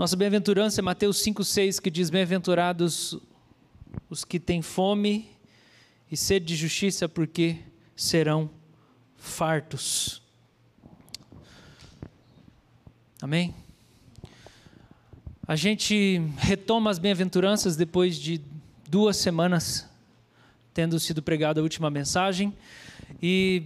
Nossa bem-aventurança é Mateus 5,6, que diz: Bem-aventurados os que têm fome e sede de justiça, porque serão fartos. Amém? A gente retoma as bem-aventuranças depois de duas semanas tendo sido pregada a última mensagem. E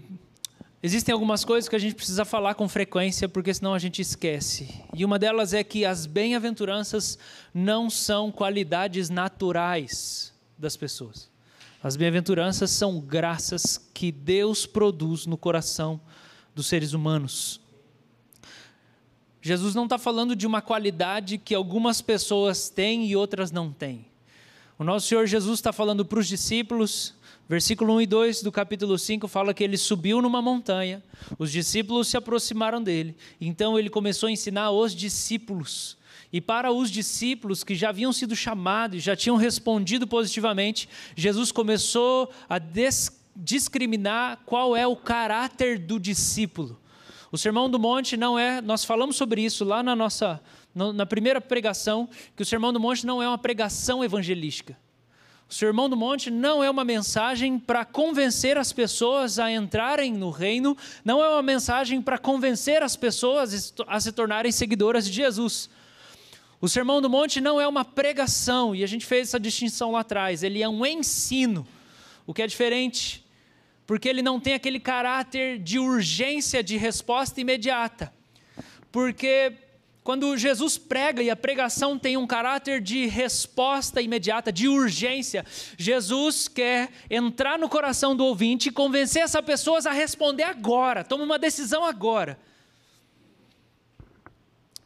existem algumas coisas que a gente precisa falar com frequência, porque senão a gente esquece. E uma delas é que as bem-aventuranças não são qualidades naturais das pessoas. As bem-aventuranças são graças que Deus produz no coração dos seres humanos. Jesus não está falando de uma qualidade que algumas pessoas têm e outras não têm. O nosso Senhor Jesus está falando para os discípulos, versículo 1 e 2 do capítulo 5 fala que ele subiu numa montanha, os discípulos se aproximaram dele, então ele começou a ensinar os discípulos. E para os discípulos que já haviam sido chamados, já tinham respondido positivamente, Jesus começou a discriminar qual é o caráter do discípulo. O Sermão do Monte não é, nós falamos sobre isso lá na nossa na primeira pregação, que o Sermão do Monte não é uma pregação evangelística. O Sermão do Monte não é uma mensagem para convencer as pessoas a entrarem no reino, não é uma mensagem para convencer as pessoas a se tornarem seguidoras de Jesus. O Sermão do Monte não é uma pregação, e a gente fez essa distinção lá atrás, ele é um ensino, o que é diferente, porque ele não tem aquele caráter de urgência de resposta imediata. Porque quando Jesus prega e a pregação tem um caráter de resposta imediata, de urgência, Jesus quer entrar no coração do ouvinte e convencer essas pessoas a responder agora, toma uma decisão agora.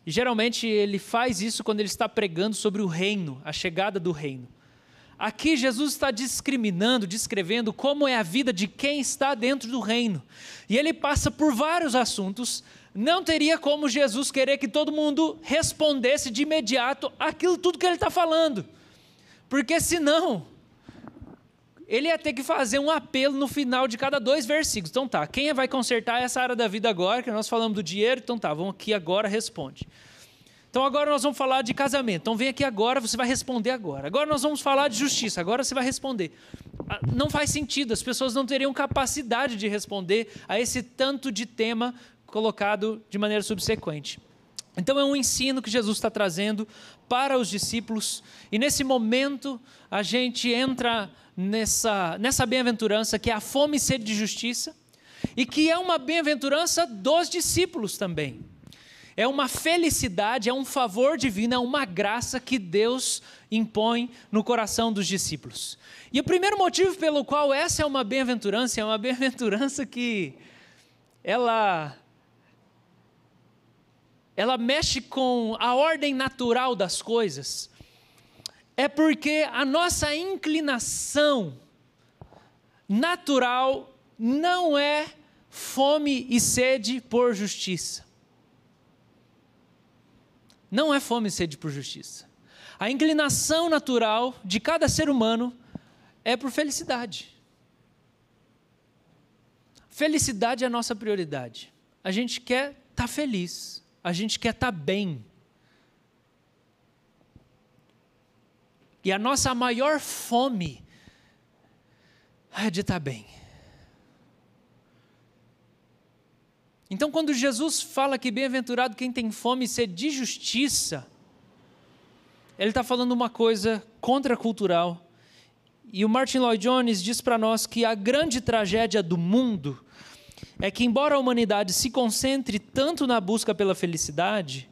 E geralmente ele faz isso quando ele está pregando sobre o reino, a chegada do reino. Aqui Jesus está discriminando, descrevendo como é a vida de quem está dentro do reino. E ele passa por vários assuntos não teria como Jesus querer que todo mundo respondesse de imediato aquilo tudo que ele está falando. Porque senão, ele ia ter que fazer um apelo no final de cada dois versículos. Então tá, quem vai consertar essa área da vida agora? Que nós falamos do dinheiro, então tá, vamos aqui agora, responde. Então agora nós vamos falar de casamento. Então vem aqui agora, você vai responder agora. Agora nós vamos falar de justiça, agora você vai responder. Ah, não faz sentido, as pessoas não teriam capacidade de responder a esse tanto de tema colocado de maneira subsequente. Então é um ensino que Jesus está trazendo para os discípulos, e nesse momento a gente entra nessa, nessa bem-aventurança que é a fome e sede de justiça, e que é uma bem-aventurança dos discípulos também. É uma felicidade, é um favor divino, é uma graça que Deus impõe no coração dos discípulos. E o primeiro motivo pelo qual essa é uma bem-aventurança, é uma bem-aventurança que ela ela mexe com a ordem natural das coisas, é porque a nossa inclinação natural não é fome e sede por justiça. Não é fome e sede por justiça. A inclinação natural de cada ser humano é por felicidade. Felicidade é a nossa prioridade. A gente quer estar tá feliz a gente quer estar tá bem. E a nossa maior fome é de estar tá bem. Então, quando Jesus fala que bem-aventurado quem tem fome e sede de justiça, ele está falando uma coisa contracultural. E o Martin Lloyd Jones diz para nós que a grande tragédia do mundo é que, embora a humanidade se concentre tanto na busca pela felicidade,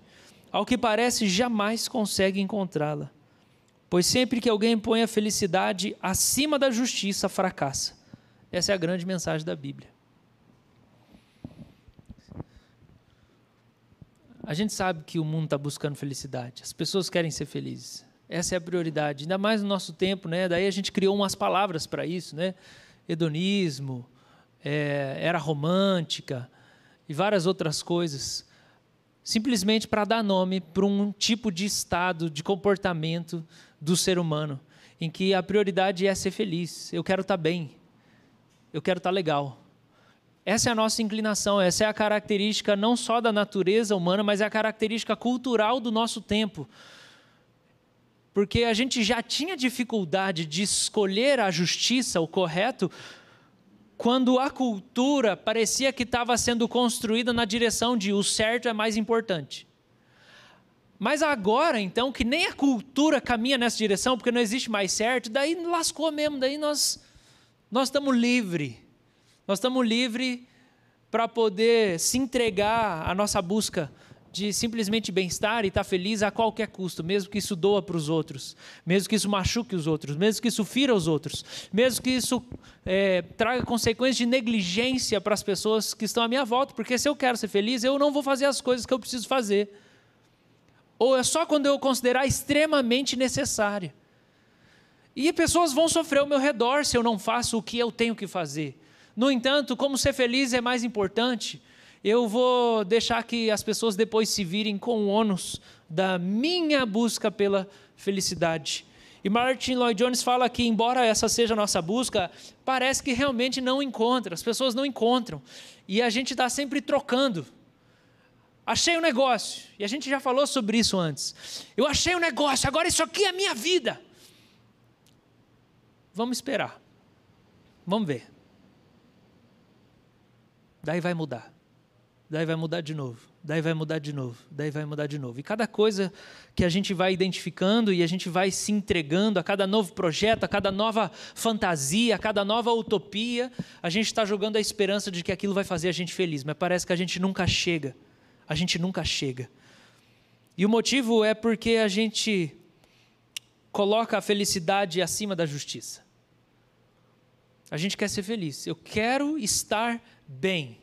ao que parece jamais consegue encontrá-la. Pois sempre que alguém põe a felicidade acima da justiça, fracassa. Essa é a grande mensagem da Bíblia. A gente sabe que o mundo está buscando felicidade, as pessoas querem ser felizes. Essa é a prioridade, ainda mais no nosso tempo, né? Daí a gente criou umas palavras para isso, né? Hedonismo, é, era romântica e várias outras coisas, simplesmente para dar nome para um tipo de estado, de comportamento do ser humano, em que a prioridade é ser feliz. Eu quero estar tá bem, eu quero estar tá legal. Essa é a nossa inclinação, essa é a característica não só da natureza humana, mas é a característica cultural do nosso tempo. Porque a gente já tinha dificuldade de escolher a justiça, o correto, quando a cultura parecia que estava sendo construída na direção de o certo é mais importante. Mas agora, então, que nem a cultura caminha nessa direção, porque não existe mais certo, daí lascou mesmo, daí nós nós estamos livres. Nós estamos livres para poder se entregar à nossa busca de simplesmente bem-estar e estar tá feliz a qualquer custo, mesmo que isso doa para os outros, mesmo que isso machuque os outros, mesmo que isso fira os outros, mesmo que isso é, traga consequências de negligência para as pessoas que estão à minha volta, porque se eu quero ser feliz, eu não vou fazer as coisas que eu preciso fazer. Ou é só quando eu considerar extremamente necessário. E pessoas vão sofrer ao meu redor se eu não faço o que eu tenho que fazer. No entanto, como ser feliz é mais importante, eu vou deixar que as pessoas depois se virem com o ônus da minha busca pela felicidade. E Martin Lloyd Jones fala que, embora essa seja a nossa busca, parece que realmente não encontra, as pessoas não encontram. E a gente está sempre trocando. Achei um negócio, e a gente já falou sobre isso antes. Eu achei um negócio, agora isso aqui é a minha vida. Vamos esperar. Vamos ver. Daí vai mudar daí vai mudar de novo, daí vai mudar de novo, daí vai mudar de novo. E cada coisa que a gente vai identificando e a gente vai se entregando a cada novo projeto, a cada nova fantasia, a cada nova utopia, a gente está jogando a esperança de que aquilo vai fazer a gente feliz, mas parece que a gente nunca chega. A gente nunca chega. E o motivo é porque a gente coloca a felicidade acima da justiça. A gente quer ser feliz. Eu quero estar bem.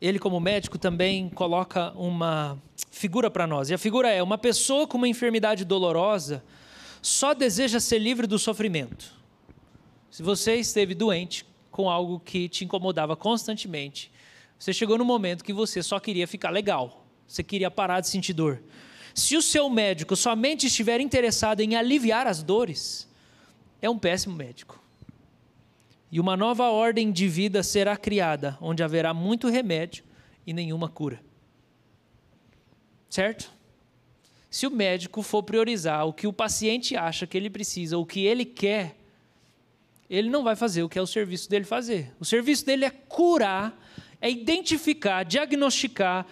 Ele, como médico, também coloca uma figura para nós. E a figura é: uma pessoa com uma enfermidade dolorosa só deseja ser livre do sofrimento. Se você esteve doente com algo que te incomodava constantemente, você chegou no momento que você só queria ficar legal, você queria parar de sentir dor. Se o seu médico somente estiver interessado em aliviar as dores, é um péssimo médico. E uma nova ordem de vida será criada, onde haverá muito remédio e nenhuma cura. Certo? Se o médico for priorizar o que o paciente acha que ele precisa, o que ele quer, ele não vai fazer o que é o serviço dele fazer. O serviço dele é curar, é identificar, diagnosticar,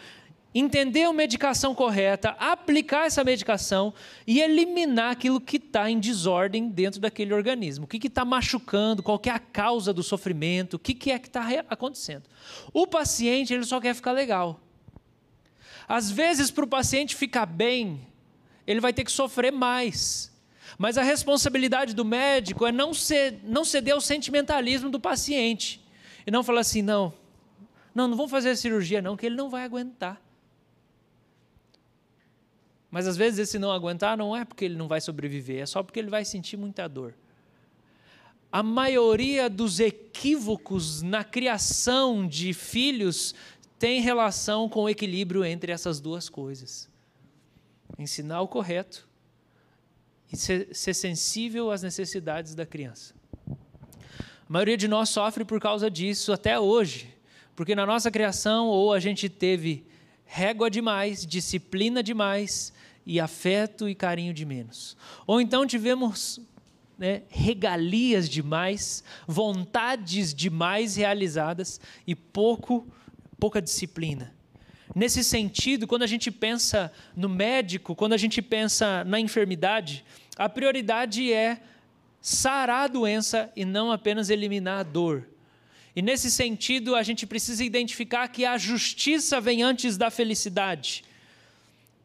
entender a medicação correta, aplicar essa medicação e eliminar aquilo que está em desordem dentro daquele organismo. O que está machucando, qual é a causa do sofrimento, o que, que é que está acontecendo. O paciente ele só quer ficar legal. Às vezes, para o paciente ficar bem, ele vai ter que sofrer mais. Mas a responsabilidade do médico é não, ser, não ceder ao sentimentalismo do paciente. E não falar assim, não, não, não vamos fazer a cirurgia não, que ele não vai aguentar. Mas às vezes esse não aguentar não é porque ele não vai sobreviver, é só porque ele vai sentir muita dor. A maioria dos equívocos na criação de filhos tem relação com o equilíbrio entre essas duas coisas. Ensinar o correto e ser, ser sensível às necessidades da criança. A maioria de nós sofre por causa disso até hoje, porque na nossa criação ou a gente teve régua demais, disciplina demais e afeto e carinho de menos. Ou então tivemos né, regalias demais, vontades demais realizadas e pouco, pouca disciplina. Nesse sentido, quando a gente pensa no médico, quando a gente pensa na enfermidade, a prioridade é sarar a doença e não apenas eliminar a dor. E nesse sentido, a gente precisa identificar que a justiça vem antes da felicidade.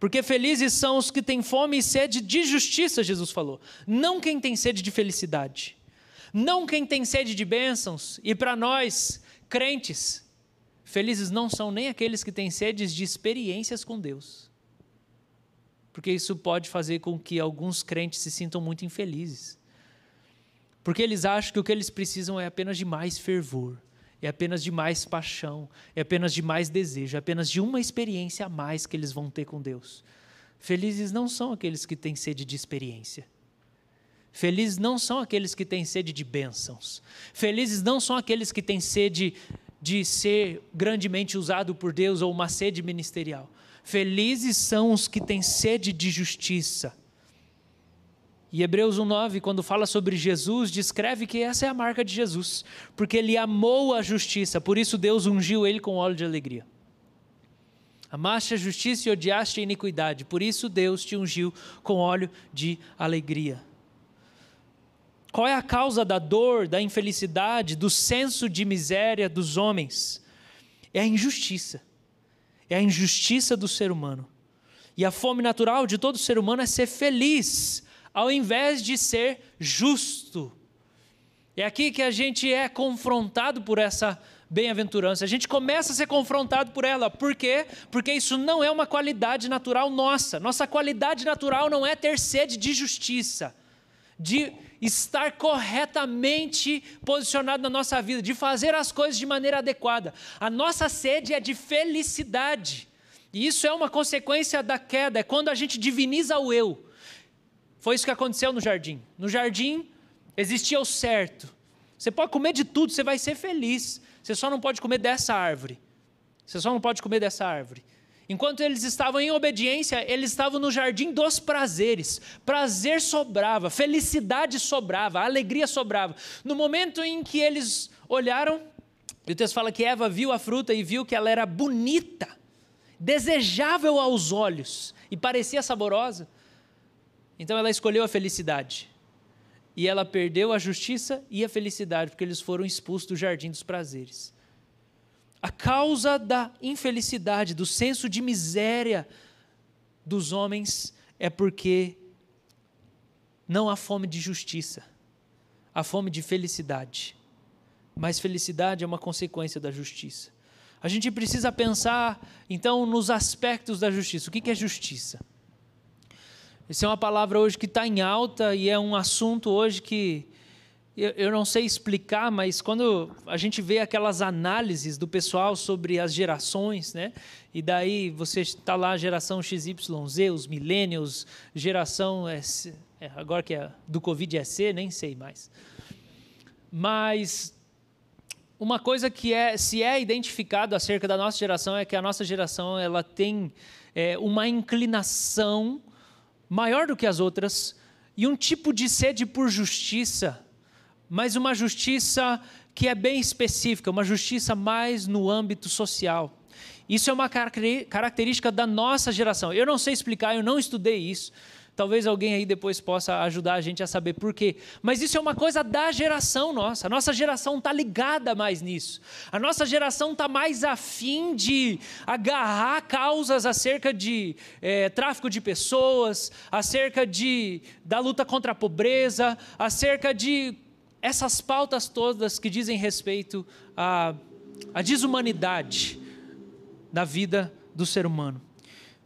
Porque felizes são os que têm fome e sede de justiça, Jesus falou. Não quem tem sede de felicidade. Não quem tem sede de bênçãos. E para nós, crentes, felizes não são nem aqueles que têm sedes de experiências com Deus. Porque isso pode fazer com que alguns crentes se sintam muito infelizes. Porque eles acham que o que eles precisam é apenas de mais fervor, é apenas de mais paixão, é apenas de mais desejo, é apenas de uma experiência a mais que eles vão ter com Deus. Felizes não são aqueles que têm sede de experiência. Felizes não são aqueles que têm sede de bênçãos. Felizes não são aqueles que têm sede de ser grandemente usado por Deus ou uma sede ministerial. Felizes são os que têm sede de justiça. E Hebreus 1,9, quando fala sobre Jesus, descreve que essa é a marca de Jesus, porque ele amou a justiça, por isso Deus ungiu ele com óleo de alegria. Amaste a justiça e odiaste a iniquidade, por isso Deus te ungiu com óleo de alegria. Qual é a causa da dor, da infelicidade, do senso de miséria dos homens? É a injustiça. É a injustiça do ser humano. E a fome natural de todo ser humano é ser feliz, ao invés de ser justo. É aqui que a gente é confrontado por essa bem-aventurança. A gente começa a ser confrontado por ela. Por quê? Porque isso não é uma qualidade natural nossa. Nossa qualidade natural não é ter sede de justiça, de estar corretamente posicionado na nossa vida, de fazer as coisas de maneira adequada. A nossa sede é de felicidade. E isso é uma consequência da queda, é quando a gente diviniza o eu. Foi isso que aconteceu no jardim. No jardim existia o certo. Você pode comer de tudo, você vai ser feliz. Você só não pode comer dessa árvore. Você só não pode comer dessa árvore. Enquanto eles estavam em obediência, eles estavam no jardim dos prazeres. Prazer sobrava, felicidade sobrava, alegria sobrava. No momento em que eles olharam, o texto fala que Eva viu a fruta e viu que ela era bonita, desejável aos olhos e parecia saborosa. Então ela escolheu a felicidade. E ela perdeu a justiça e a felicidade, porque eles foram expulsos do jardim dos prazeres. A causa da infelicidade, do senso de miséria dos homens é porque não há fome de justiça, há fome de felicidade. Mas felicidade é uma consequência da justiça. A gente precisa pensar, então, nos aspectos da justiça. O que é justiça? Essa é uma palavra hoje que está em alta e é um assunto hoje que eu, eu não sei explicar, mas quando a gente vê aquelas análises do pessoal sobre as gerações, né? E daí você está lá, geração XYZ, os millennials, geração S, é, agora que é do Covid é C, nem sei mais. Mas uma coisa que é, se é identificado acerca da nossa geração é que a nossa geração ela tem é, uma inclinação maior do que as outras e um tipo de sede por justiça mas uma justiça que é bem específica, uma justiça mais no âmbito social. Isso é uma característica da nossa geração. Eu não sei explicar, eu não estudei isso. Talvez alguém aí depois possa ajudar a gente a saber por quê. Mas isso é uma coisa da geração nossa. A nossa geração está ligada mais nisso. A nossa geração está mais afim de agarrar causas acerca de é, tráfico de pessoas, acerca de, da luta contra a pobreza, acerca de essas pautas todas que dizem respeito à, à desumanidade da vida do ser humano.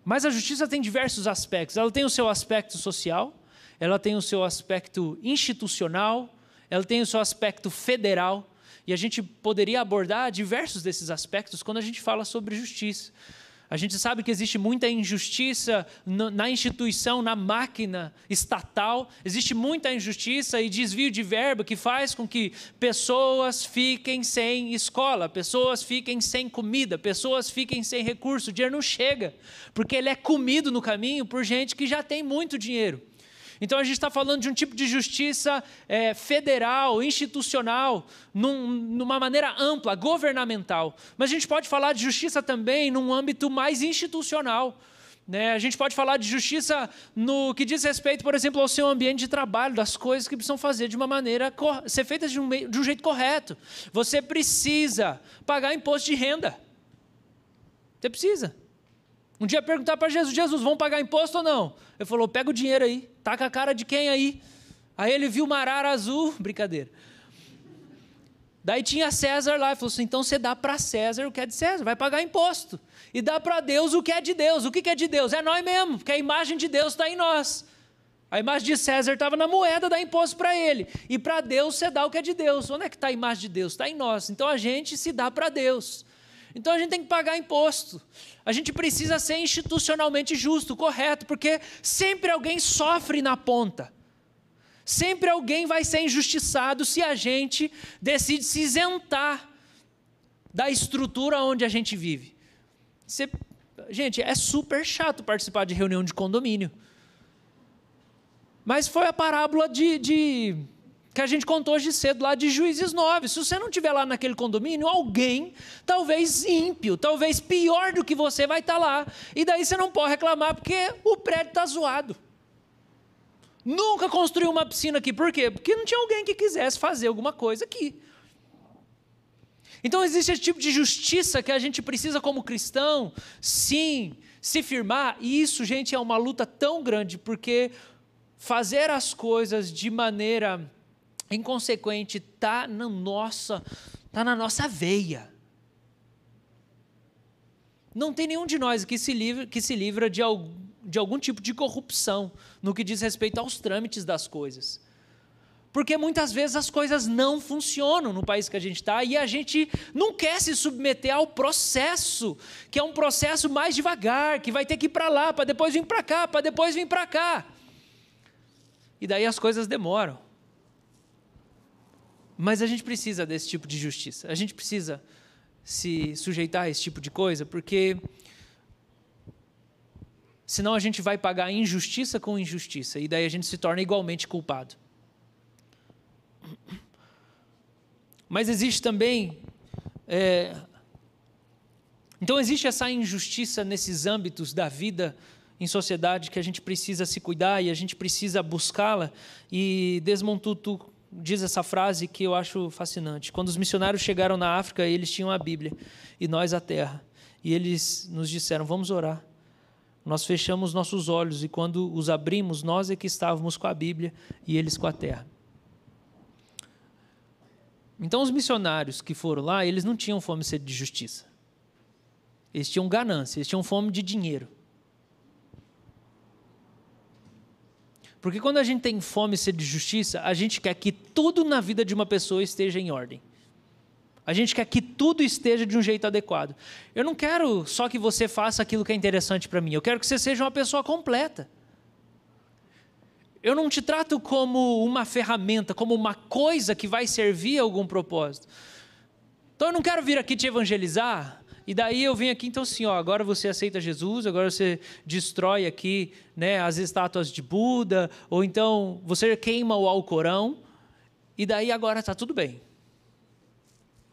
Mas a justiça tem diversos aspectos. Ela tem o seu aspecto social, ela tem o seu aspecto institucional, ela tem o seu aspecto federal, e a gente poderia abordar diversos desses aspectos quando a gente fala sobre justiça. A gente sabe que existe muita injustiça na instituição, na máquina estatal, existe muita injustiça e desvio de verba que faz com que pessoas fiquem sem escola, pessoas fiquem sem comida, pessoas fiquem sem recurso. O dinheiro não chega, porque ele é comido no caminho por gente que já tem muito dinheiro. Então a gente está falando de um tipo de justiça é, federal, institucional, num, numa maneira ampla, governamental. Mas a gente pode falar de justiça também num âmbito mais institucional. Né? A gente pode falar de justiça no que diz respeito, por exemplo, ao seu ambiente de trabalho, das coisas que precisam fazer de uma maneira, ser feitas de um, de um jeito correto. Você precisa pagar imposto de renda. Você precisa. Um dia perguntar para Jesus: Jesus, vão pagar imposto ou não? Ele falou: pega o dinheiro aí, taca a cara de quem aí? Aí ele viu uma arara azul, brincadeira. Daí tinha César lá, e falou assim: então você dá para César o que é de César, vai pagar imposto. E dá para Deus o que é de Deus. O que é de Deus? É nós mesmo, porque a imagem de Deus está em nós. A imagem de César estava na moeda, dá imposto para ele. E para Deus você dá o que é de Deus. Onde é que está a imagem de Deus? Está em nós. Então a gente se dá para Deus. Então a gente tem que pagar imposto. A gente precisa ser institucionalmente justo, correto, porque sempre alguém sofre na ponta. Sempre alguém vai ser injustiçado se a gente decide se isentar da estrutura onde a gente vive. Você, gente, é super chato participar de reunião de condomínio. Mas foi a parábola de, de que a gente contou hoje cedo lá de Juízes 9. Se você não estiver lá naquele condomínio, alguém, talvez ímpio, talvez pior do que você, vai estar lá. E daí você não pode reclamar porque o prédio está zoado. Nunca construiu uma piscina aqui. Por quê? Porque não tinha alguém que quisesse fazer alguma coisa aqui. Então existe esse tipo de justiça que a gente precisa como cristão, sim, se firmar. E isso, gente, é uma luta tão grande, porque fazer as coisas de maneira inconsequente está na nossa, tá na nossa veia. Não tem nenhum de nós que se livra, que se livra de algum de algum tipo de corrupção no que diz respeito aos trâmites das coisas. Porque muitas vezes as coisas não funcionam no país que a gente está e a gente não quer se submeter ao processo, que é um processo mais devagar, que vai ter que ir para lá, para depois vir para cá, para depois vir para cá. E daí as coisas demoram. Mas a gente precisa desse tipo de justiça, a gente precisa se sujeitar a esse tipo de coisa, porque senão a gente vai pagar injustiça com injustiça, e daí a gente se torna igualmente culpado. Mas existe também. É, então, existe essa injustiça nesses âmbitos da vida em sociedade que a gente precisa se cuidar e a gente precisa buscá-la. E Desmond Tutu diz essa frase que eu acho fascinante. Quando os missionários chegaram na África, eles tinham a Bíblia e nós a terra. E eles nos disseram: vamos orar nós fechamos nossos olhos e quando os abrimos, nós é que estávamos com a Bíblia e eles com a terra. Então, os missionários que foram lá, eles não tinham fome e sede de justiça. Eles tinham ganância, eles tinham fome de dinheiro. Porque quando a gente tem fome e sede de justiça, a gente quer que tudo na vida de uma pessoa esteja em ordem. A gente quer que tudo esteja de um jeito adequado. Eu não quero só que você faça aquilo que é interessante para mim. Eu quero que você seja uma pessoa completa. Eu não te trato como uma ferramenta, como uma coisa que vai servir a algum propósito. Então eu não quero vir aqui te evangelizar e daí eu venho aqui, então assim, ó, agora você aceita Jesus, agora você destrói aqui né, as estátuas de Buda, ou então você queima o Alcorão, e daí agora está tudo bem.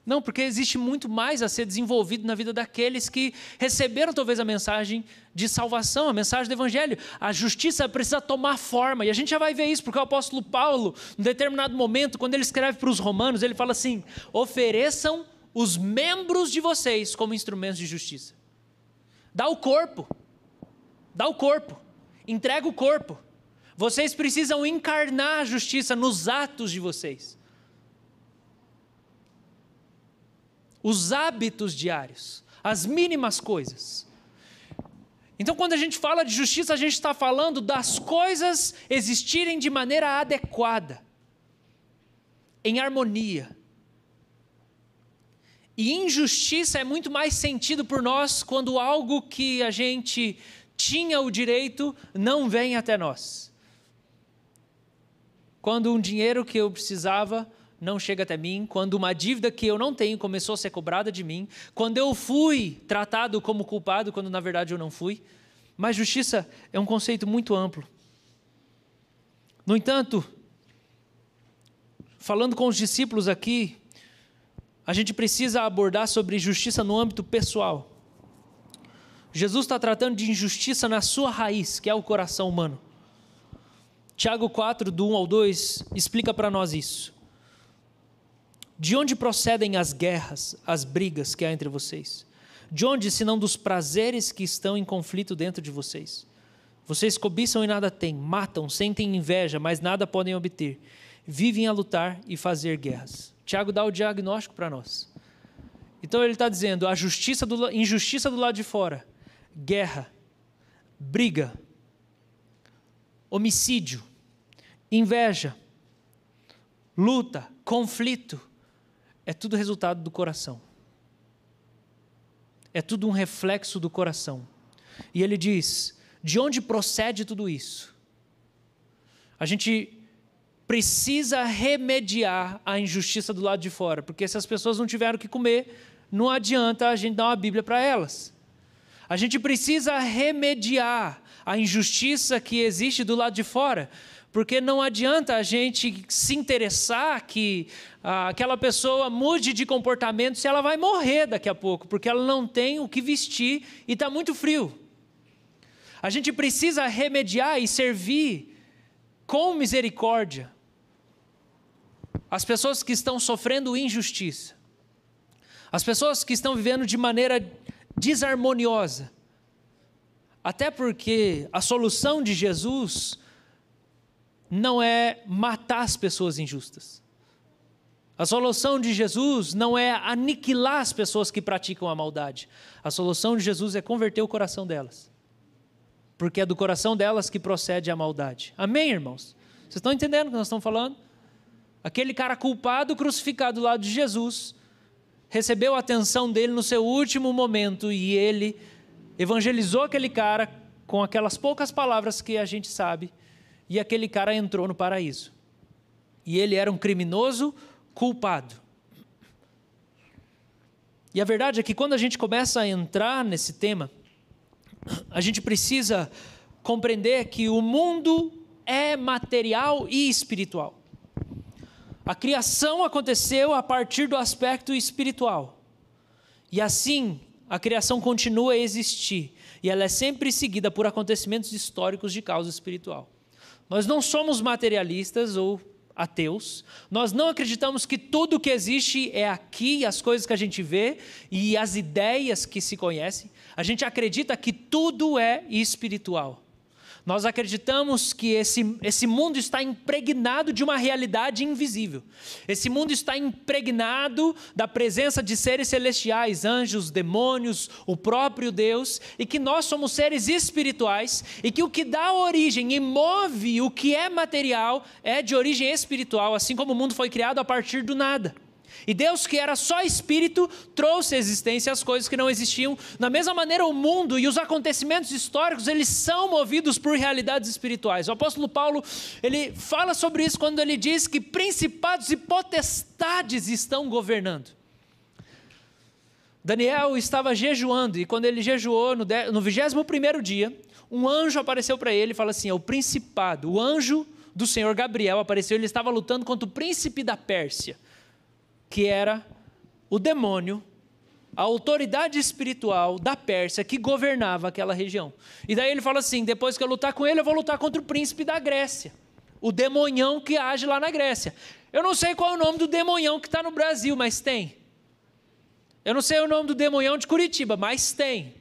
Não, porque existe muito mais a ser desenvolvido na vida daqueles que receberam talvez a mensagem de salvação, a mensagem do Evangelho. A justiça precisa tomar forma, e a gente já vai ver isso, porque o apóstolo Paulo, em determinado momento, quando ele escreve para os romanos, ele fala assim: ofereçam os membros de vocês como instrumentos de justiça. Dá o corpo, dá o corpo, entrega o corpo. Vocês precisam encarnar a justiça nos atos de vocês. os hábitos diários, as mínimas coisas. Então, quando a gente fala de justiça, a gente está falando das coisas existirem de maneira adequada, em harmonia. E injustiça é muito mais sentido por nós quando algo que a gente tinha o direito não vem até nós. Quando um dinheiro que eu precisava não chega até mim, quando uma dívida que eu não tenho começou a ser cobrada de mim, quando eu fui tratado como culpado, quando na verdade eu não fui. Mas justiça é um conceito muito amplo. No entanto, falando com os discípulos aqui, a gente precisa abordar sobre justiça no âmbito pessoal. Jesus está tratando de injustiça na sua raiz, que é o coração humano. Tiago 4, do 1 ao 2, explica para nós isso. De onde procedem as guerras, as brigas que há entre vocês? De onde, senão dos prazeres que estão em conflito dentro de vocês? Vocês cobiçam e nada têm, matam, sentem inveja, mas nada podem obter. Vivem a lutar e fazer guerras. Tiago dá o diagnóstico para nós. Então ele está dizendo: a justiça do, injustiça do lado de fora, guerra, briga, homicídio, inveja, luta, conflito é tudo resultado do coração. É tudo um reflexo do coração. E ele diz: de onde procede tudo isso? A gente precisa remediar a injustiça do lado de fora, porque se as pessoas não tiveram o que comer, não adianta a gente dar uma Bíblia para elas. A gente precisa remediar a injustiça que existe do lado de fora, porque não adianta a gente se interessar que ah, aquela pessoa mude de comportamento se ela vai morrer daqui a pouco, porque ela não tem o que vestir e está muito frio. A gente precisa remediar e servir com misericórdia as pessoas que estão sofrendo injustiça, as pessoas que estão vivendo de maneira desarmoniosa. Até porque a solução de Jesus não é matar as pessoas injustas. A solução de Jesus não é aniquilar as pessoas que praticam a maldade. A solução de Jesus é converter o coração delas. Porque é do coração delas que procede a maldade. Amém, irmãos? Vocês estão entendendo o que nós estamos falando? Aquele cara culpado, crucificado do lado de Jesus, recebeu a atenção dele no seu último momento e ele evangelizou aquele cara com aquelas poucas palavras que a gente sabe e aquele cara entrou no paraíso. E ele era um criminoso culpado. E a verdade é que quando a gente começa a entrar nesse tema, a gente precisa compreender que o mundo é material e espiritual. A criação aconteceu a partir do aspecto espiritual. E assim, a criação continua a existir. E ela é sempre seguida por acontecimentos históricos de causa espiritual. Nós não somos materialistas ou ateus. Nós não acreditamos que tudo que existe é aqui, as coisas que a gente vê e as ideias que se conhecem. A gente acredita que tudo é espiritual. Nós acreditamos que esse, esse mundo está impregnado de uma realidade invisível. Esse mundo está impregnado da presença de seres celestiais, anjos, demônios, o próprio Deus, e que nós somos seres espirituais e que o que dá origem e move o que é material é de origem espiritual, assim como o mundo foi criado a partir do nada. E Deus, que era só espírito, trouxe à existência as coisas que não existiam. Da mesma maneira, o mundo e os acontecimentos históricos, eles são movidos por realidades espirituais. O apóstolo Paulo, ele fala sobre isso quando ele diz que principados e potestades estão governando. Daniel estava jejuando e quando ele jejuou no 21 dia, um anjo apareceu para ele e fala assim: é o principado, o anjo do Senhor Gabriel apareceu, ele estava lutando contra o príncipe da Pérsia que era o demônio, a autoridade espiritual da Pérsia que governava aquela região. E daí ele fala assim: depois que eu lutar com ele, eu vou lutar contra o príncipe da Grécia, o demonhão que age lá na Grécia. Eu não sei qual é o nome do demonhão que está no Brasil, mas tem. Eu não sei o nome do demonhão de Curitiba, mas tem.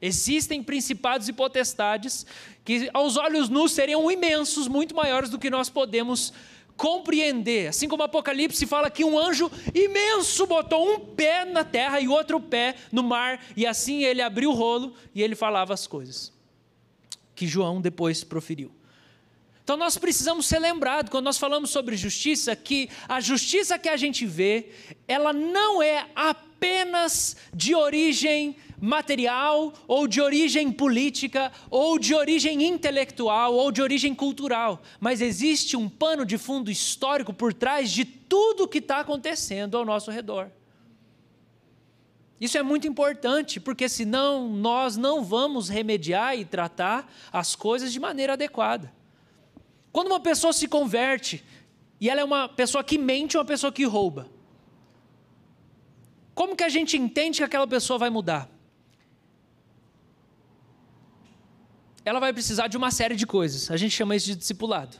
Existem principados e potestades que, aos olhos nus, seriam imensos, muito maiores do que nós podemos compreender. Assim como Apocalipse fala que um anjo imenso botou um pé na terra e outro pé no mar, e assim ele abriu o rolo e ele falava as coisas que João depois proferiu. Então nós precisamos ser lembrados, quando nós falamos sobre justiça, que a justiça que a gente vê, ela não é apenas de origem material, ou de origem política, ou de origem intelectual, ou de origem cultural, mas existe um pano de fundo histórico por trás de tudo que está acontecendo ao nosso redor. Isso é muito importante, porque senão nós não vamos remediar e tratar as coisas de maneira adequada. Quando uma pessoa se converte e ela é uma pessoa que mente ou uma pessoa que rouba, como que a gente entende que aquela pessoa vai mudar? ela vai precisar de uma série de coisas. A gente chama isso de discipulado.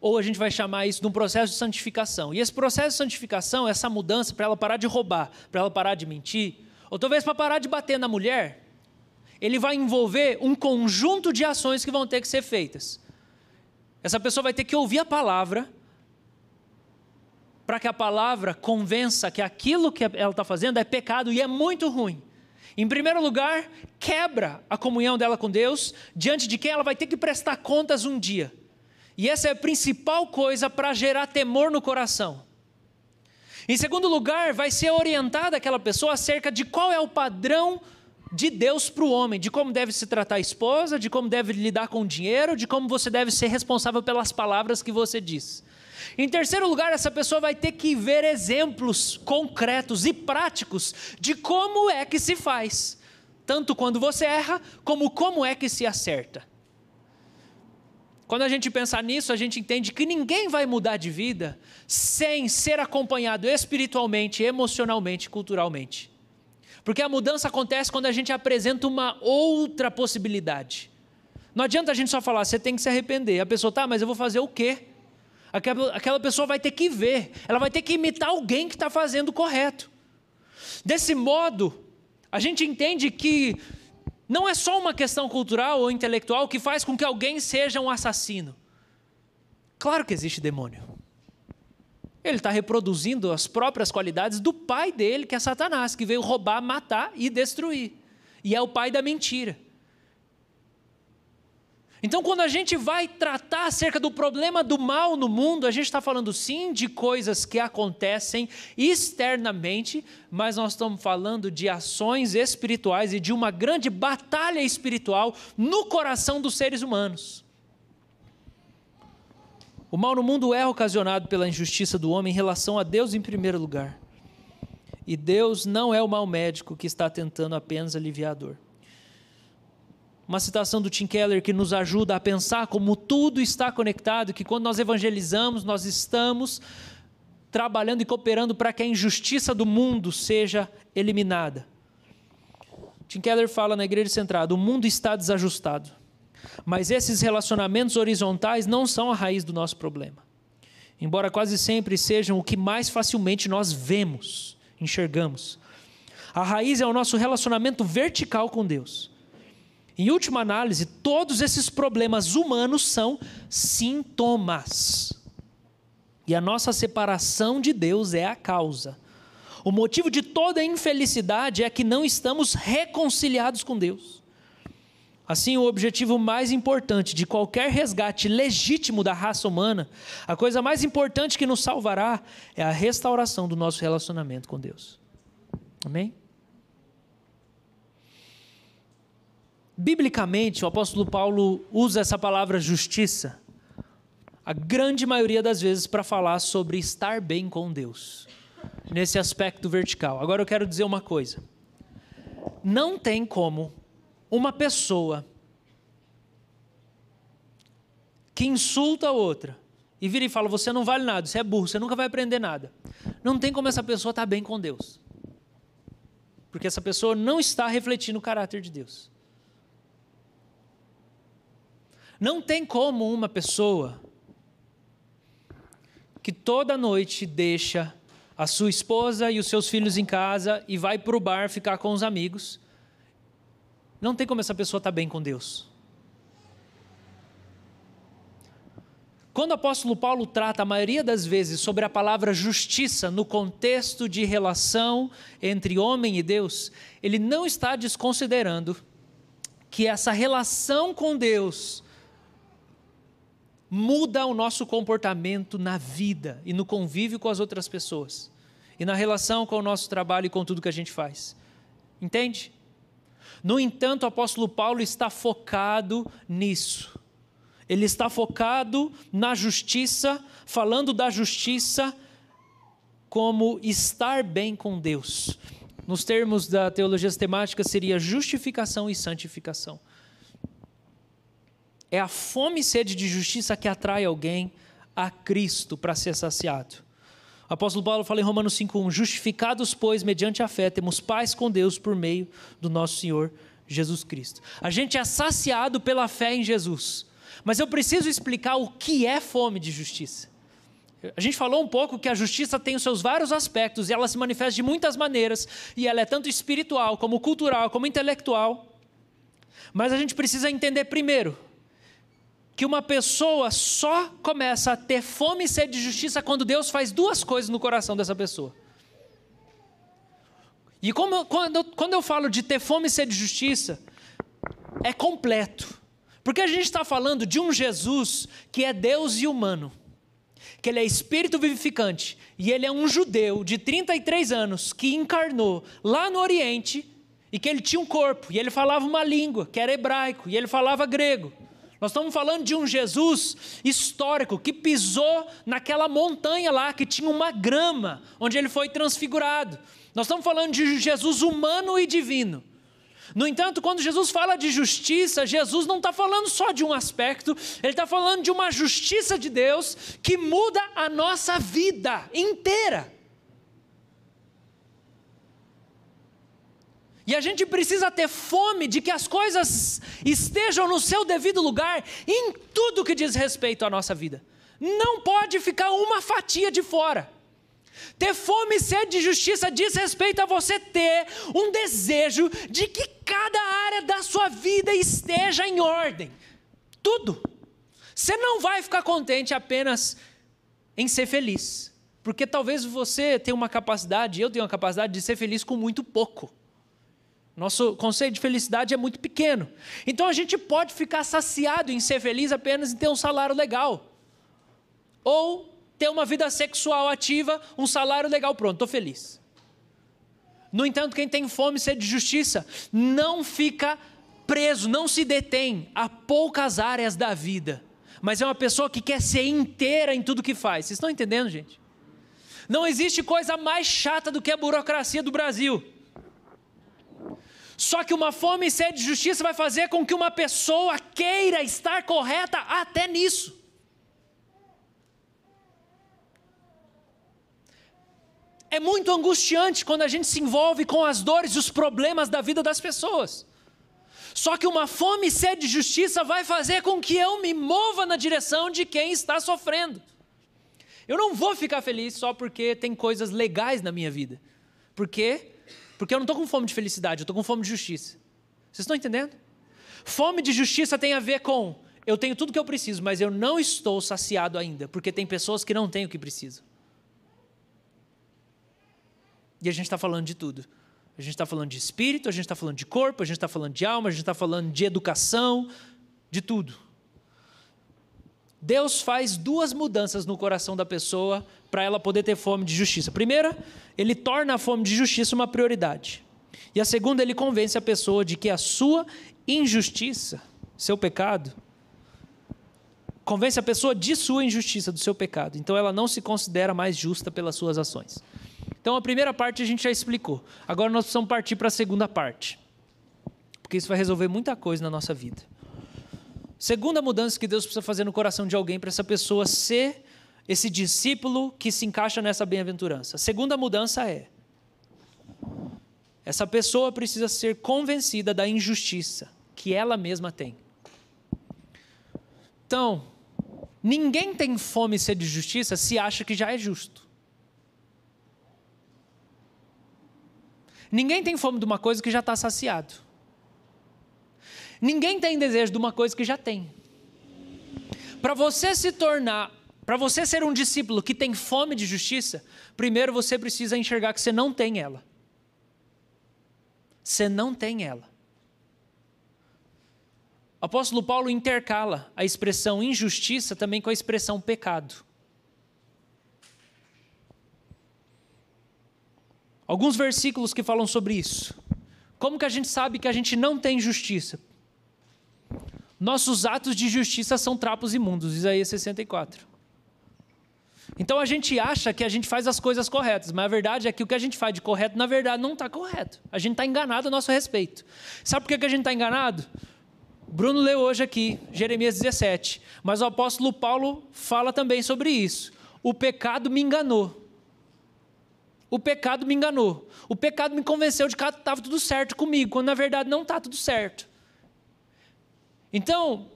Ou a gente vai chamar isso de um processo de santificação. E esse processo de santificação, essa mudança para ela parar de roubar, para ela parar de mentir, ou talvez para parar de bater na mulher, ele vai envolver um conjunto de ações que vão ter que ser feitas. Essa pessoa vai ter que ouvir a palavra, para que a palavra convença que aquilo que ela está fazendo é pecado e é muito ruim. Em primeiro lugar, quebra a comunhão dela com Deus, diante de quem ela vai ter que prestar contas um dia. E essa é a principal coisa para gerar temor no coração. Em segundo lugar, vai ser orientada aquela pessoa acerca de qual é o padrão de Deus para o homem, de como deve se tratar a esposa, de como deve lidar com o dinheiro, de como você deve ser responsável pelas palavras que você diz. Em terceiro lugar, essa pessoa vai ter que ver exemplos concretos e práticos de como é que se faz, tanto quando você erra, como como é que se acerta. Quando a gente pensa nisso, a gente entende que ninguém vai mudar de vida sem ser acompanhado espiritualmente, emocionalmente, culturalmente. Porque a mudança acontece quando a gente apresenta uma outra possibilidade. Não adianta a gente só falar, você tem que se arrepender. A pessoa, tá, mas eu vou fazer o quê? Aquela, pessoa vai ter que ver, ela vai ter que imitar alguém que está fazendo o correto. Desse modo, a gente entende que não é só uma questão cultural ou intelectual que faz com que alguém seja um assassino. Claro que existe demônio. Ele está reproduzindo as próprias qualidades do pai dele, que é Satanás, que veio roubar, matar e destruir. E é o pai da mentira. Então, quando a gente vai tratar acerca do problema do mal no mundo, a gente está falando sim de coisas que acontecem externamente, mas nós estamos falando de ações espirituais e de uma grande batalha espiritual no coração dos seres humanos. O mal no mundo é ocasionado pela injustiça do homem em relação a Deus em primeiro lugar. E Deus não é o mal médico que está tentando apenas aliviar a dor. Uma citação do Tim Keller que nos ajuda a pensar como tudo está conectado, que quando nós evangelizamos, nós estamos trabalhando e cooperando para que a injustiça do mundo seja eliminada. Tim Keller fala na Igreja Centrada: o mundo está desajustado, mas esses relacionamentos horizontais não são a raiz do nosso problema. Embora quase sempre sejam o que mais facilmente nós vemos, enxergamos. A raiz é o nosso relacionamento vertical com Deus. Em última análise, todos esses problemas humanos são sintomas. E a nossa separação de Deus é a causa. O motivo de toda infelicidade é que não estamos reconciliados com Deus. Assim, o objetivo mais importante de qualquer resgate legítimo da raça humana, a coisa mais importante que nos salvará, é a restauração do nosso relacionamento com Deus. Amém? Biblicamente, o apóstolo Paulo usa essa palavra justiça, a grande maioria das vezes, para falar sobre estar bem com Deus, nesse aspecto vertical. Agora eu quero dizer uma coisa: não tem como uma pessoa que insulta a outra e vira e fala: Você não vale nada, você é burro, você nunca vai aprender nada. Não tem como essa pessoa estar bem com Deus, porque essa pessoa não está refletindo o caráter de Deus. Não tem como uma pessoa que toda noite deixa a sua esposa e os seus filhos em casa e vai para o bar ficar com os amigos. Não tem como essa pessoa estar tá bem com Deus. Quando o apóstolo Paulo trata a maioria das vezes sobre a palavra justiça no contexto de relação entre homem e Deus, ele não está desconsiderando que essa relação com Deus muda o nosso comportamento na vida e no convívio com as outras pessoas, e na relação com o nosso trabalho e com tudo que a gente faz. Entende? No entanto, o apóstolo Paulo está focado nisso. Ele está focado na justiça, falando da justiça como estar bem com Deus. Nos termos da teologia sistemática, seria justificação e santificação. É a fome e sede de justiça que atrai alguém a Cristo para ser saciado. O apóstolo Paulo fala em Romanos 5,1: Justificados, pois, mediante a fé, temos paz com Deus por meio do nosso Senhor Jesus Cristo. A gente é saciado pela fé em Jesus. Mas eu preciso explicar o que é fome de justiça. A gente falou um pouco que a justiça tem os seus vários aspectos e ela se manifesta de muitas maneiras, e ela é tanto espiritual, como cultural, como intelectual. Mas a gente precisa entender primeiro que uma pessoa só começa a ter fome e sede de justiça quando Deus faz duas coisas no coração dessa pessoa. E como, quando, quando eu falo de ter fome e sede de justiça, é completo. Porque a gente está falando de um Jesus que é Deus e humano, que ele é espírito vivificante, e ele é um judeu de 33 anos que encarnou lá no Oriente e que ele tinha um corpo, e ele falava uma língua, que era hebraico, e ele falava grego. Nós estamos falando de um Jesus histórico que pisou naquela montanha lá que tinha uma grama, onde ele foi transfigurado. Nós estamos falando de Jesus humano e divino. No entanto, quando Jesus fala de justiça, Jesus não está falando só de um aspecto, ele está falando de uma justiça de Deus que muda a nossa vida inteira. E a gente precisa ter fome de que as coisas estejam no seu devido lugar em tudo que diz respeito à nossa vida. Não pode ficar uma fatia de fora. Ter fome e sede de justiça diz respeito a você ter um desejo de que cada área da sua vida esteja em ordem. Tudo. Você não vai ficar contente apenas em ser feliz. Porque talvez você tenha uma capacidade, eu tenho uma capacidade de ser feliz com muito pouco. Nosso conceito de felicidade é muito pequeno. Então a gente pode ficar saciado em ser feliz apenas em ter um salário legal. Ou ter uma vida sexual ativa, um salário legal, pronto, estou feliz. No entanto, quem tem fome e sede de justiça não fica preso, não se detém a poucas áreas da vida, mas é uma pessoa que quer ser inteira em tudo que faz. Vocês estão entendendo, gente? Não existe coisa mais chata do que a burocracia do Brasil. Só que uma fome e sede de justiça vai fazer com que uma pessoa queira estar correta até nisso. É muito angustiante quando a gente se envolve com as dores e os problemas da vida das pessoas. Só que uma fome e sede de justiça vai fazer com que eu me mova na direção de quem está sofrendo. Eu não vou ficar feliz só porque tem coisas legais na minha vida. Por quê? Porque eu não estou com fome de felicidade, eu estou com fome de justiça. Vocês estão entendendo? Fome de justiça tem a ver com eu tenho tudo que eu preciso, mas eu não estou saciado ainda, porque tem pessoas que não têm o que precisam. E a gente está falando de tudo. A gente está falando de espírito, a gente está falando de corpo, a gente está falando de alma, a gente está falando de educação, de tudo. Deus faz duas mudanças no coração da pessoa para ela poder ter fome de justiça. Primeira, ele torna a fome de justiça uma prioridade. E a segunda, ele convence a pessoa de que a sua injustiça, seu pecado, convence a pessoa de sua injustiça, do seu pecado. Então ela não se considera mais justa pelas suas ações. Então a primeira parte a gente já explicou. Agora nós precisamos partir para a segunda parte. Porque isso vai resolver muita coisa na nossa vida. Segunda mudança que Deus precisa fazer no coração de alguém para essa pessoa ser esse discípulo que se encaixa nessa bem-aventurança. A segunda mudança é: essa pessoa precisa ser convencida da injustiça que ela mesma tem. Então, ninguém tem fome e sede de justiça se acha que já é justo. Ninguém tem fome de uma coisa que já está saciado. Ninguém tem desejo de uma coisa que já tem. Para você se tornar para você ser um discípulo que tem fome de justiça, primeiro você precisa enxergar que você não tem ela. Você não tem ela. O apóstolo Paulo intercala a expressão injustiça também com a expressão pecado. Alguns versículos que falam sobre isso. Como que a gente sabe que a gente não tem justiça? Nossos atos de justiça são trapos imundos, Isaías 64. Então a gente acha que a gente faz as coisas corretas, mas a verdade é que o que a gente faz de correto, na verdade, não está correto. A gente está enganado a nosso respeito. Sabe por que a gente está enganado? Bruno leu hoje aqui, Jeremias 17, mas o apóstolo Paulo fala também sobre isso. O pecado me enganou. O pecado me enganou. O pecado me convenceu de que estava tudo certo comigo, quando na verdade não está tudo certo. Então,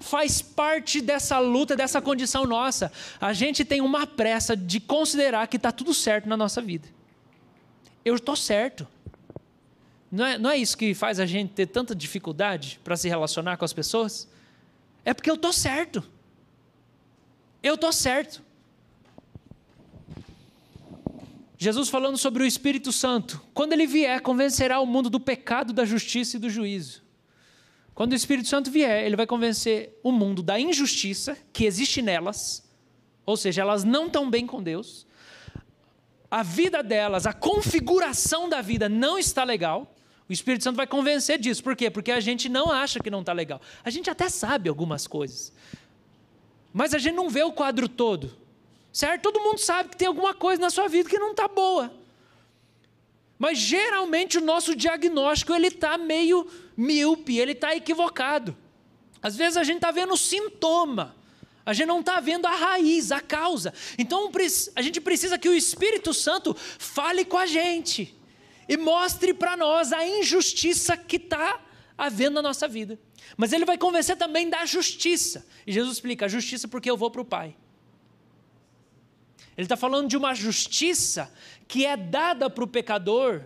faz parte dessa luta, dessa condição nossa. A gente tem uma pressa de considerar que está tudo certo na nossa vida. Eu estou certo. Não é, não é isso que faz a gente ter tanta dificuldade para se relacionar com as pessoas? É porque eu estou certo. Eu estou certo. Jesus falando sobre o Espírito Santo, quando ele vier, convencerá o mundo do pecado, da justiça e do juízo. Quando o Espírito Santo vier, ele vai convencer o mundo da injustiça que existe nelas, ou seja, elas não estão bem com Deus, a vida delas, a configuração da vida não está legal, O Espírito Santo vai convencer disso. Por quê? Porque a gente não acha que não está legal. A gente até sabe algumas coisas. Mas a gente não vê o quadro todo. Certo? Todo mundo sabe que tem alguma coisa na sua vida que não está boa. Mas geralmente o nosso diagnóstico ele está meio míope, ele está equivocado. Às vezes a gente está vendo o sintoma, a gente não está vendo a raiz, a causa. Então a gente precisa que o Espírito Santo fale com a gente e mostre para nós a injustiça que está havendo na nossa vida. Mas ele vai convencer também da justiça. E Jesus explica: a justiça porque eu vou para o Pai. Ele está falando de uma justiça que é dada para o pecador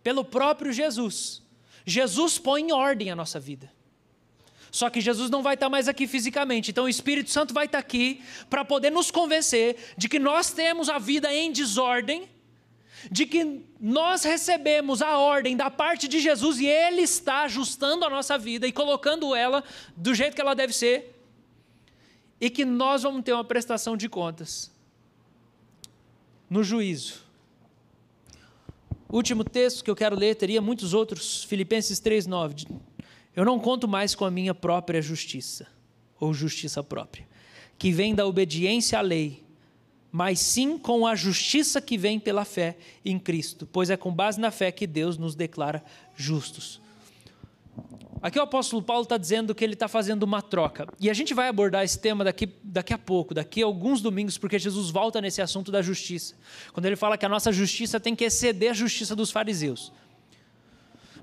pelo próprio Jesus. Jesus põe em ordem a nossa vida. Só que Jesus não vai estar mais aqui fisicamente. Então o Espírito Santo vai estar aqui para poder nos convencer de que nós temos a vida em desordem de que nós recebemos a ordem da parte de Jesus e Ele está ajustando a nossa vida e colocando ela do jeito que ela deve ser, e que nós vamos ter uma prestação de contas no juízo. Último texto que eu quero ler, teria muitos outros, Filipenses 3,9. Eu não conto mais com a minha própria justiça, ou justiça própria, que vem da obediência à lei mas sim com a justiça que vem pela fé em Cristo, pois é com base na fé que Deus nos declara justos. Aqui o apóstolo Paulo está dizendo que ele está fazendo uma troca. E a gente vai abordar esse tema daqui, daqui a pouco, daqui a alguns domingos, porque Jesus volta nesse assunto da justiça. Quando ele fala que a nossa justiça tem que exceder a justiça dos fariseus.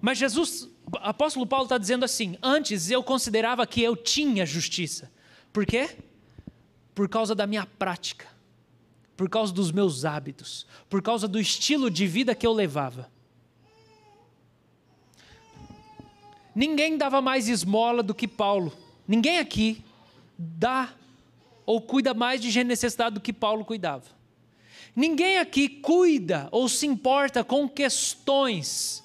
Mas Jesus, apóstolo Paulo está dizendo assim: antes eu considerava que eu tinha justiça. Por quê? Por causa da minha prática por causa dos meus hábitos, por causa do estilo de vida que eu levava. Ninguém dava mais esmola do que Paulo. Ninguém aqui dá ou cuida mais de gente necessitada do que Paulo cuidava. Ninguém aqui cuida ou se importa com questões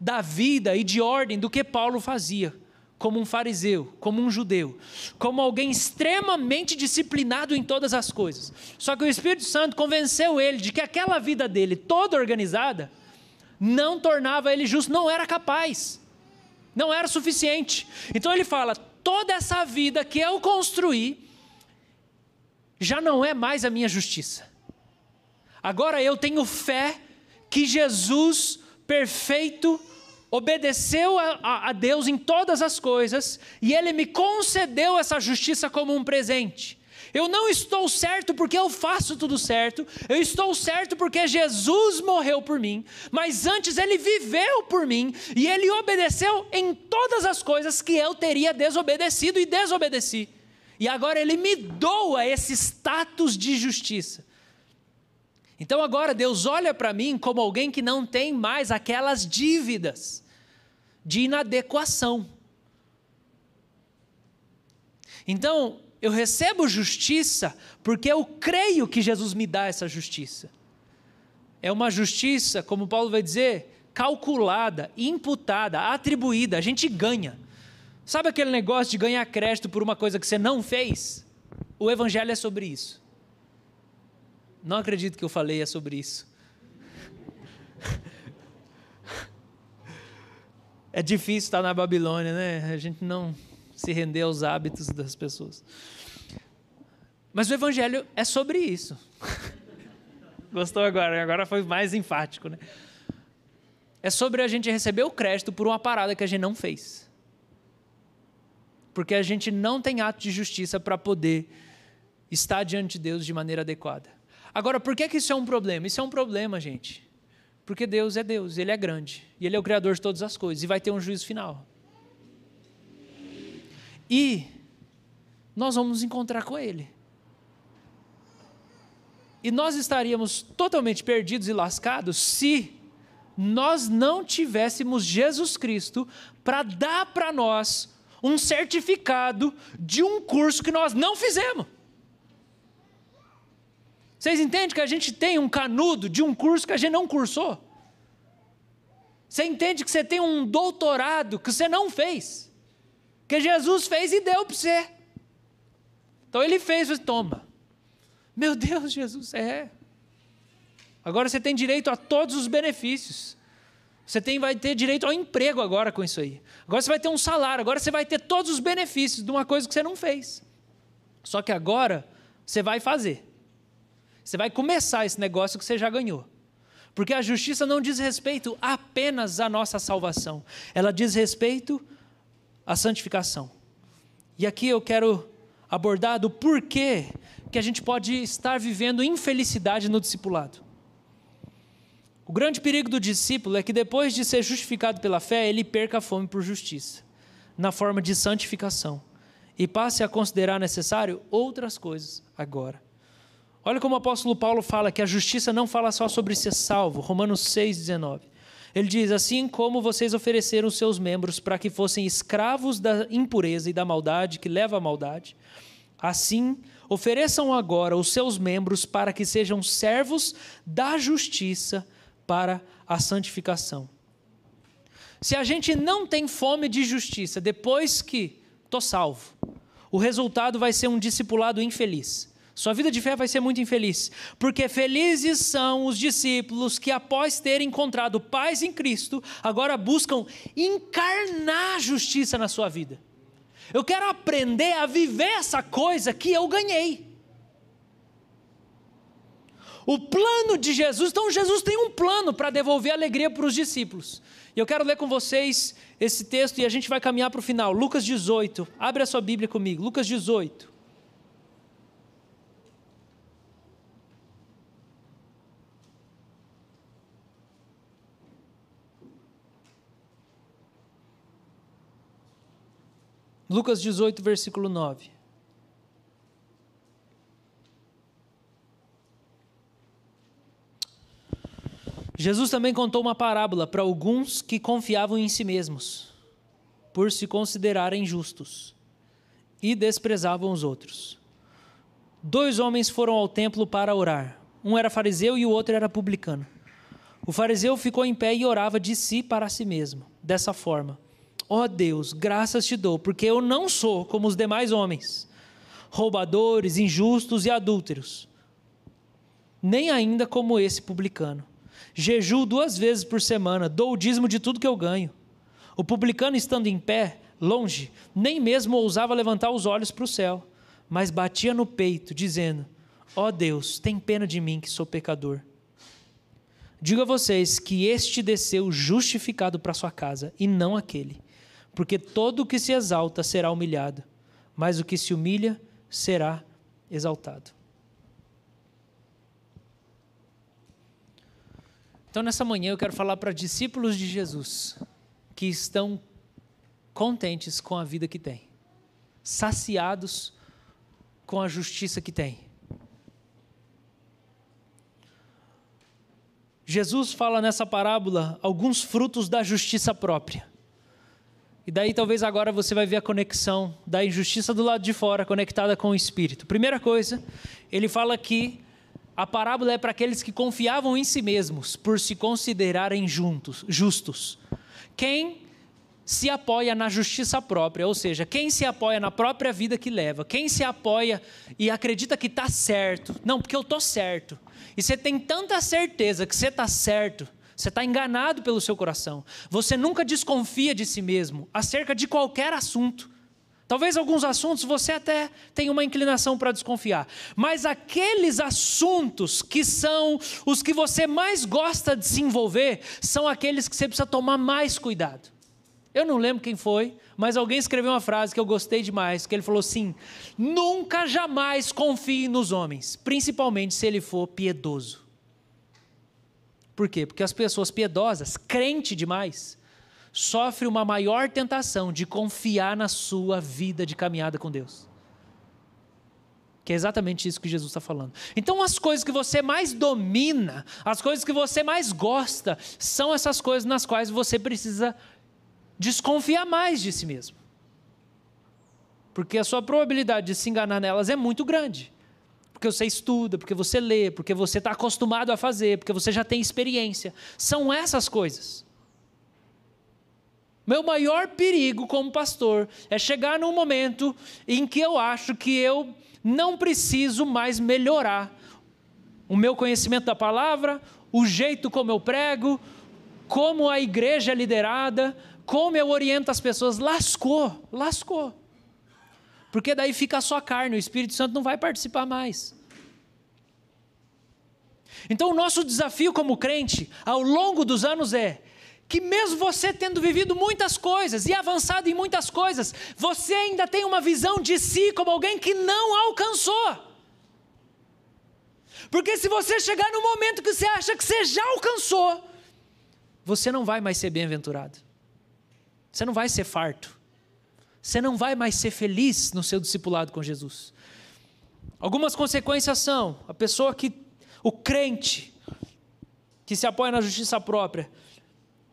da vida e de ordem do que Paulo fazia como um fariseu, como um judeu, como alguém extremamente disciplinado em todas as coisas. Só que o Espírito Santo convenceu ele de que aquela vida dele, toda organizada, não tornava ele justo, não era capaz, não era suficiente. Então ele fala: toda essa vida que eu construí já não é mais a minha justiça. Agora eu tenho fé que Jesus perfeito obedeceu a, a, a, Deus em todas as coisas e Ele me concedeu essa justiça como um presente. Eu não estou certo porque eu faço tudo certo, eu estou certo porque Jesus morreu por mim, mas antes Ele viveu por mim e Ele obedeceu em todas as coisas que eu teria desobedecido e desobedeci. E agora Ele me doa esse status de justiça. Então agora Deus olha para mim como alguém que não tem mais aquelas dívidas de inadequação. Então, eu recebo justiça porque eu creio que Jesus me dá essa justiça. É uma justiça, como Paulo vai dizer, calculada, imputada, atribuída, a gente ganha. Sabe aquele negócio de ganhar crédito por uma coisa que você não fez? O Evangelho é sobre isso. Não acredito que eu falei é sobre isso. É difícil estar na Babilônia, né? A gente não se render aos hábitos das pessoas. Mas o Evangelho é sobre isso. Gostou agora? Agora foi mais enfático, né? É sobre a gente receber o crédito por uma parada que a gente não fez. Porque a gente não tem ato de justiça para poder estar diante de Deus de maneira adequada. Agora, por que, que isso é um problema? Isso é um problema, gente. Porque Deus é Deus, Ele é grande. E Ele é o Criador de todas as coisas. E vai ter um juízo final. E nós vamos nos encontrar com Ele. E nós estaríamos totalmente perdidos e lascados se nós não tivéssemos Jesus Cristo para dar para nós um certificado de um curso que nós não fizemos. Vocês entendem que a gente tem um canudo de um curso que a gente não cursou? Você entende que você tem um doutorado que você não fez? Que Jesus fez e deu para você. Então ele fez, você toma. Meu Deus, Jesus, é. Agora você tem direito a todos os benefícios. Você tem, vai ter direito ao emprego agora com isso aí. Agora você vai ter um salário, agora você vai ter todos os benefícios de uma coisa que você não fez. Só que agora você vai fazer. Você vai começar esse negócio que você já ganhou. Porque a justiça não diz respeito apenas à nossa salvação, ela diz respeito à santificação. E aqui eu quero abordar do porquê que a gente pode estar vivendo infelicidade no discipulado. O grande perigo do discípulo é que depois de ser justificado pela fé, ele perca a fome por justiça, na forma de santificação, e passe a considerar necessário outras coisas agora. Olha como o apóstolo Paulo fala que a justiça não fala só sobre ser salvo, Romanos 6,19. Ele diz: Assim como vocês ofereceram seus membros para que fossem escravos da impureza e da maldade que leva à maldade, assim ofereçam agora os seus membros para que sejam servos da justiça para a santificação. Se a gente não tem fome de justiça depois que estou salvo, o resultado vai ser um discipulado infeliz. Sua vida de fé vai ser muito infeliz, porque felizes são os discípulos que, após terem encontrado paz em Cristo, agora buscam encarnar justiça na sua vida. Eu quero aprender a viver essa coisa que eu ganhei. O plano de Jesus, então Jesus tem um plano para devolver alegria para os discípulos. E eu quero ler com vocês esse texto e a gente vai caminhar para o final. Lucas 18, abre a sua Bíblia comigo. Lucas 18. Lucas 18, versículo 9. Jesus também contou uma parábola para alguns que confiavam em si mesmos, por se considerarem justos, e desprezavam os outros. Dois homens foram ao templo para orar. Um era fariseu e o outro era publicano. O fariseu ficou em pé e orava de si para si mesmo, dessa forma: Ó oh Deus, graças te dou, porque eu não sou como os demais homens, roubadores, injustos e adúlteros, nem ainda como esse publicano. Jejuo duas vezes por semana, dou o dízimo de tudo que eu ganho. O publicano, estando em pé, longe, nem mesmo ousava levantar os olhos para o céu, mas batia no peito, dizendo: Ó oh Deus, tem pena de mim que sou pecador. Digo a vocês que este desceu justificado para sua casa, e não aquele porque todo o que se exalta será humilhado, mas o que se humilha será exaltado. Então, nessa manhã, eu quero falar para discípulos de Jesus que estão contentes com a vida que têm, saciados com a justiça que têm. Jesus fala nessa parábola alguns frutos da justiça própria. E daí talvez agora você vai ver a conexão da injustiça do lado de fora conectada com o espírito. Primeira coisa, ele fala que a parábola é para aqueles que confiavam em si mesmos por se considerarem juntos, justos. Quem se apoia na justiça própria, ou seja, quem se apoia na própria vida que leva, quem se apoia e acredita que está certo, não, porque eu estou certo, e você tem tanta certeza que você está certo, você está enganado pelo seu coração. Você nunca desconfia de si mesmo acerca de qualquer assunto. Talvez alguns assuntos você até tenha uma inclinação para desconfiar, mas aqueles assuntos que são os que você mais gosta de se envolver são aqueles que você precisa tomar mais cuidado. Eu não lembro quem foi, mas alguém escreveu uma frase que eu gostei demais, que ele falou assim: "Nunca jamais confie nos homens, principalmente se ele for piedoso". Por quê? Porque as pessoas piedosas, crente demais, sofrem uma maior tentação de confiar na sua vida de caminhada com Deus. Que é exatamente isso que Jesus está falando. Então, as coisas que você mais domina, as coisas que você mais gosta, são essas coisas nas quais você precisa desconfiar mais de si mesmo. Porque a sua probabilidade de se enganar nelas é muito grande porque você estuda, porque você lê, porque você está acostumado a fazer, porque você já tem experiência. São essas coisas. Meu maior perigo como pastor é chegar num momento em que eu acho que eu não preciso mais melhorar o meu conhecimento da palavra, o jeito como eu prego, como a igreja é liderada, como eu oriento as pessoas, lascou, lascou. Porque daí fica só carne, o Espírito Santo não vai participar mais. Então, o nosso desafio como crente, ao longo dos anos, é que, mesmo você tendo vivido muitas coisas e avançado em muitas coisas, você ainda tem uma visão de si como alguém que não alcançou. Porque se você chegar no momento que você acha que você já alcançou, você não vai mais ser bem-aventurado. Você não vai ser farto. Você não vai mais ser feliz no seu discipulado com Jesus. Algumas consequências são a pessoa que o crente que se apoia na justiça própria,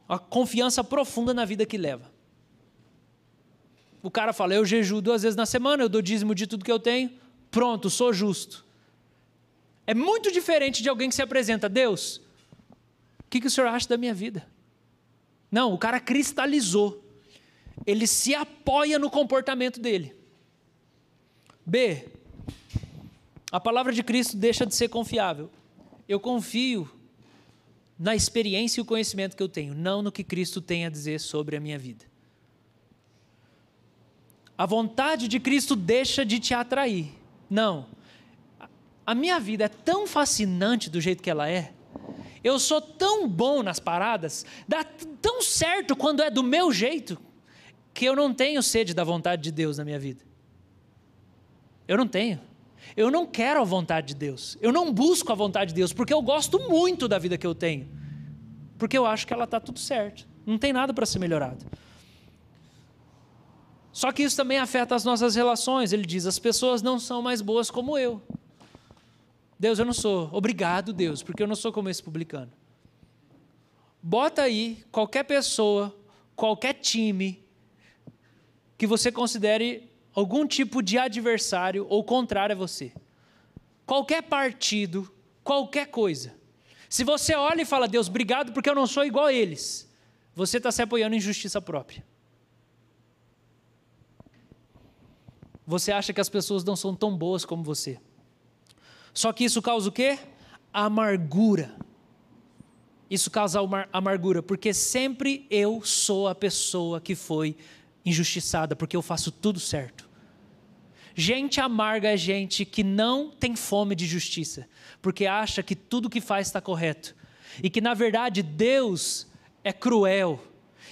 a confiança profunda na vida que leva. O cara fala: Eu jejuo duas vezes na semana, eu dou dízimo de tudo que eu tenho, pronto, sou justo. É muito diferente de alguém que se apresenta: Deus, o que, que o senhor acha da minha vida? Não, o cara cristalizou. Ele se apoia no comportamento dele. B. A palavra de Cristo deixa de ser confiável eu confio na experiência e o conhecimento que eu tenho, não no que Cristo tem a dizer sobre a minha vida. A vontade de Cristo deixa de te atrair. Não. A minha vida é tão fascinante do jeito que ela é. Eu sou tão bom nas paradas, dá tão certo quando é do meu jeito, que eu não tenho sede da vontade de Deus na minha vida. Eu não tenho. Eu não quero a vontade de Deus. Eu não busco a vontade de Deus, porque eu gosto muito da vida que eu tenho. Porque eu acho que ela está tudo certo. Não tem nada para ser melhorado. Só que isso também afeta as nossas relações. Ele diz: as pessoas não são mais boas como eu. Deus, eu não sou. Obrigado, Deus, porque eu não sou como esse publicano. Bota aí qualquer pessoa, qualquer time que você considere algum tipo de adversário ou contrário a você. Qualquer partido, qualquer coisa. Se você olha e fala, Deus, obrigado porque eu não sou igual a eles, você está se apoiando em justiça própria. Você acha que as pessoas não são tão boas como você. Só que isso causa o quê? Amargura. Isso causa amargura, porque sempre eu sou a pessoa que foi injustiçada, porque eu faço tudo certo. Gente amarga é gente que não tem fome de justiça, porque acha que tudo que faz está correto. E que, na verdade, Deus é cruel.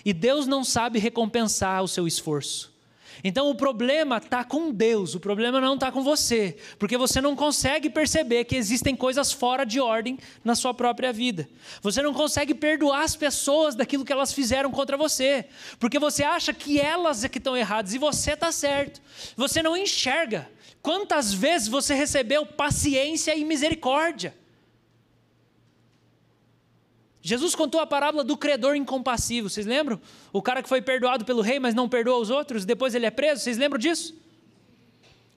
E Deus não sabe recompensar o seu esforço. Então o problema está com Deus, o problema não está com você, porque você não consegue perceber que existem coisas fora de ordem na sua própria vida. Você não consegue perdoar as pessoas daquilo que elas fizeram contra você, porque você acha que elas é que estão erradas e você está certo. Você não enxerga quantas vezes você recebeu paciência e misericórdia. Jesus contou a parábola do credor incompassível, vocês lembram? O cara que foi perdoado pelo rei, mas não perdoa os outros, depois ele é preso, vocês lembram disso?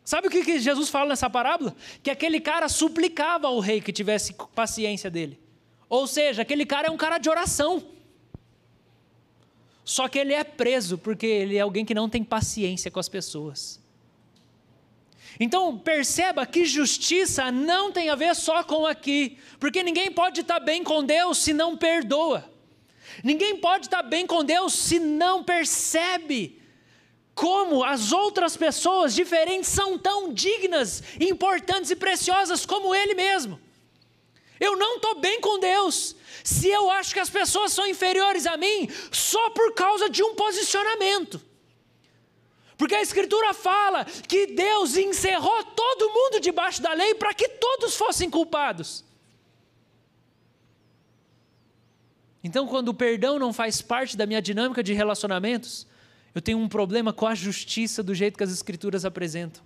Sabe o que Jesus fala nessa parábola? Que aquele cara suplicava ao rei que tivesse paciência dele. Ou seja, aquele cara é um cara de oração. Só que ele é preso porque ele é alguém que não tem paciência com as pessoas. Então, perceba que justiça não tem a ver só com aqui, porque ninguém pode estar bem com Deus se não perdoa. Ninguém pode estar bem com Deus se não percebe como as outras pessoas diferentes são tão dignas, importantes e preciosas como Ele mesmo. Eu não estou bem com Deus se eu acho que as pessoas são inferiores a mim só por causa de um posicionamento. Porque a Escritura fala que Deus encerrou todo mundo debaixo da lei para que todos fossem culpados. Então, quando o perdão não faz parte da minha dinâmica de relacionamentos, eu tenho um problema com a justiça do jeito que as Escrituras apresentam.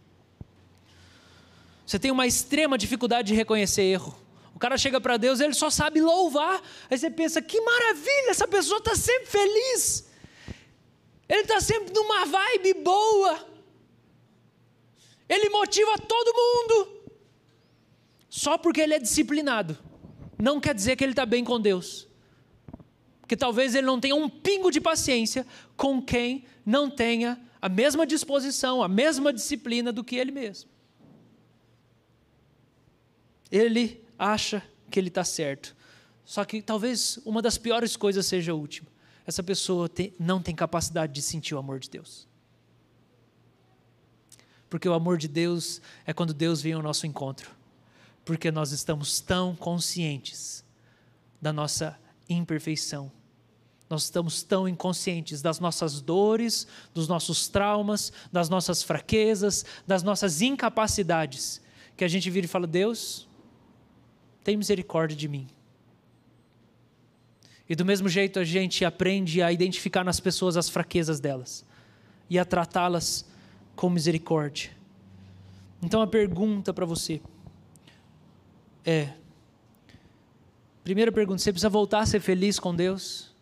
Você tem uma extrema dificuldade de reconhecer erro. O cara chega para Deus, ele só sabe louvar. Aí você pensa: que maravilha, essa pessoa está sempre feliz. Ele está sempre numa vibe boa. Ele motiva todo mundo. Só porque ele é disciplinado. Não quer dizer que ele está bem com Deus. Porque talvez ele não tenha um pingo de paciência com quem não tenha a mesma disposição, a mesma disciplina do que ele mesmo. Ele acha que ele está certo. Só que talvez uma das piores coisas seja a última. Essa pessoa tem, não tem capacidade de sentir o amor de Deus. Porque o amor de Deus é quando Deus vem ao nosso encontro. Porque nós estamos tão conscientes da nossa imperfeição. Nós estamos tão inconscientes das nossas dores, dos nossos traumas, das nossas fraquezas, das nossas incapacidades, que a gente vira e fala: Deus, tem misericórdia de mim. E do mesmo jeito a gente aprende a identificar nas pessoas as fraquezas delas e a tratá-las com misericórdia. Então a pergunta para você é: primeira pergunta, você precisa voltar a ser feliz com Deus?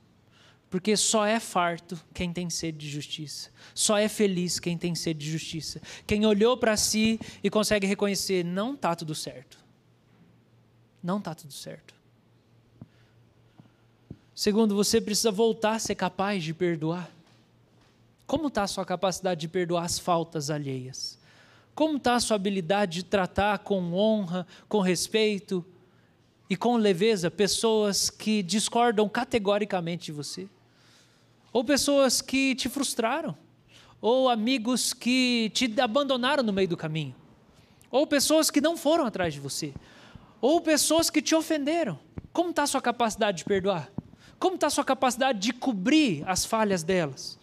Porque só é farto quem tem sede de justiça. Só é feliz quem tem sede de justiça. Quem olhou para si e consegue reconhecer, não está tudo certo. Não está tudo certo. Segundo, você precisa voltar a ser capaz de perdoar. Como está a sua capacidade de perdoar as faltas alheias? Como está a sua habilidade de tratar com honra, com respeito e com leveza pessoas que discordam categoricamente de você? Ou pessoas que te frustraram? Ou amigos que te abandonaram no meio do caminho? Ou pessoas que não foram atrás de você? Ou pessoas que te ofenderam? Como está a sua capacidade de perdoar? Como está a sua capacidade de cobrir as falhas delas?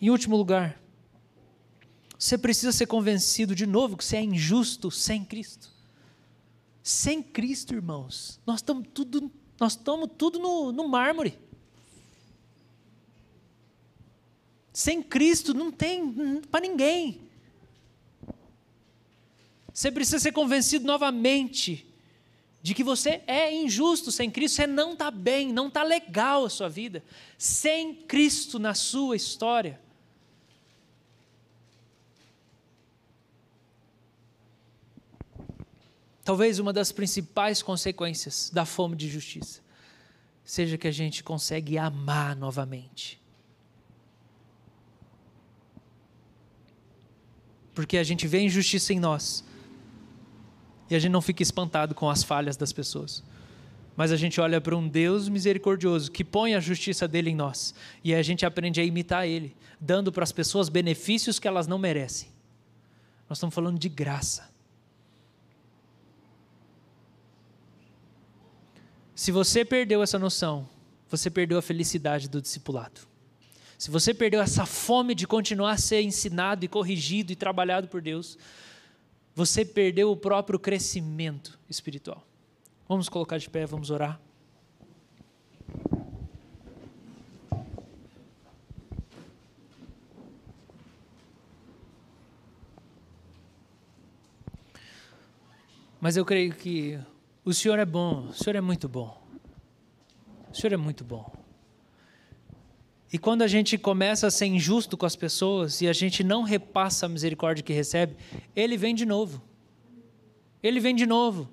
Em último lugar, você precisa ser convencido de novo que você é injusto sem Cristo. Sem Cristo, irmãos, nós estamos tudo, nós estamos tudo no, no mármore. Sem Cristo não tem para ninguém. Você precisa ser convencido novamente de que você é injusto sem Cristo, você não está bem, não está legal a sua vida, sem Cristo na sua história. Talvez uma das principais consequências da fome de justiça seja que a gente consegue amar novamente. Porque a gente vê injustiça em nós e a gente não fica espantado com as falhas das pessoas. Mas a gente olha para um Deus misericordioso que põe a justiça dele em nós. E a gente aprende a imitar ele, dando para as pessoas benefícios que elas não merecem. Nós estamos falando de graça. Se você perdeu essa noção, você perdeu a felicidade do discipulado. Se você perdeu essa fome de continuar a ser ensinado e corrigido e trabalhado por Deus, você perdeu o próprio crescimento espiritual. Vamos colocar de pé, vamos orar. Mas eu creio que o Senhor é bom, o Senhor é muito bom. O Senhor é muito bom. E quando a gente começa a ser injusto com as pessoas e a gente não repassa a misericórdia que recebe, ele vem de novo. Ele vem de novo.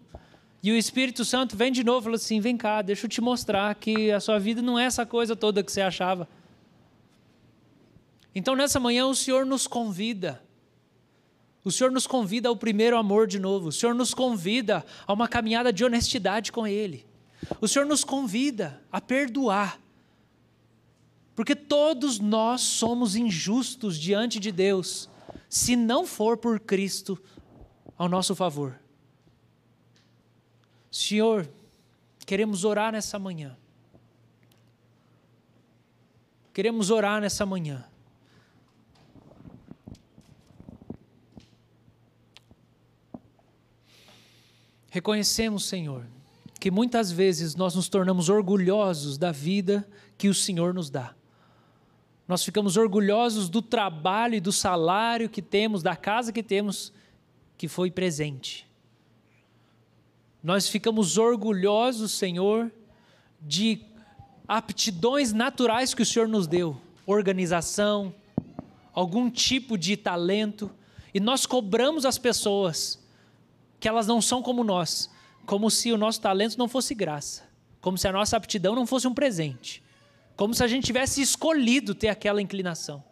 E o Espírito Santo vem de novo e fala assim: vem cá, deixa eu te mostrar que a sua vida não é essa coisa toda que você achava. Então nessa manhã o Senhor nos convida. O Senhor nos convida ao primeiro amor de novo. O Senhor nos convida a uma caminhada de honestidade com Ele. O Senhor nos convida a perdoar porque todos nós somos injustos diante de Deus, se não for por Cristo ao nosso favor. Senhor, queremos orar nessa manhã. Queremos orar nessa manhã. Reconhecemos, Senhor, que muitas vezes nós nos tornamos orgulhosos da vida que o Senhor nos dá. Nós ficamos orgulhosos do trabalho e do salário que temos, da casa que temos, que foi presente. Nós ficamos orgulhosos, Senhor, de aptidões naturais que o Senhor nos deu, organização, algum tipo de talento, e nós cobramos as pessoas que elas não são como nós, como se o nosso talento não fosse graça, como se a nossa aptidão não fosse um presente como se a gente tivesse escolhido ter aquela inclinação.